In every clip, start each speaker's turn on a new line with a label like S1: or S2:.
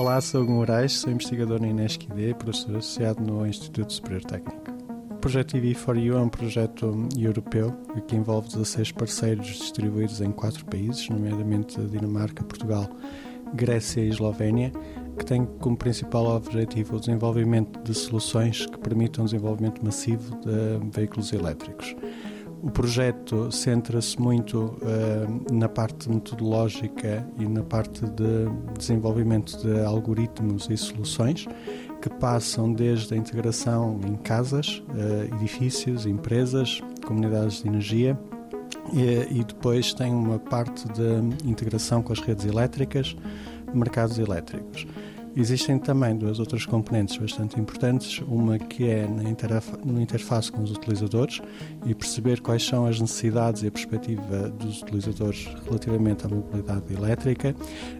S1: Olá, sou Hugo Moraes, sou investigador na INESC-ID, professor associado no Instituto Superior Técnico. O projeto EV4U é um projeto europeu que envolve 16 parceiros distribuídos em quatro países, nomeadamente Dinamarca, Portugal, Grécia e Eslovénia, que tem como principal objetivo o desenvolvimento de soluções que permitam o desenvolvimento massivo de veículos elétricos. O projeto centra-se muito uh, na parte metodológica e na parte de desenvolvimento de algoritmos e soluções que passam desde a integração em casas, uh, edifícios, empresas, comunidades de energia e, e, depois tem uma parte de integração com as redes elétricas, mercados elétricos. Existem também duas outras componentes bastante importantes, uma que é na, no interface com os utilizadores e perceber quais são as necessidades e a perspectiva dos utilizadores relativamente à mobilidade elétrica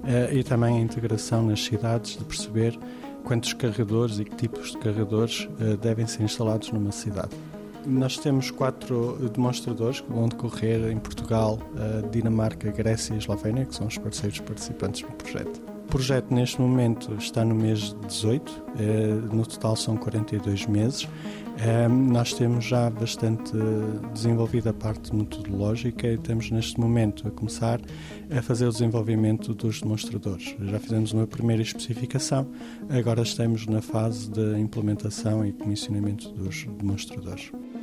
S1: eh, e também a integração nas cidades de perceber quantos carregadores e que tipos de carregadores eh, devem ser instalados numa cidade. Nós temos quatro demonstradores que vão decorrer em Portugal, eh, Dinamarca, Grécia e Eslovénia, que são os parceiros participantes do projeto. Projeto neste momento está no mês 18, eh, no total são 42 meses. Eh, nós temos já bastante desenvolvida a parte metodológica e estamos neste momento a começar a fazer o desenvolvimento dos demonstradores. Já fizemos uma primeira especificação, agora estamos na fase de implementação e comissionamento dos demonstradores.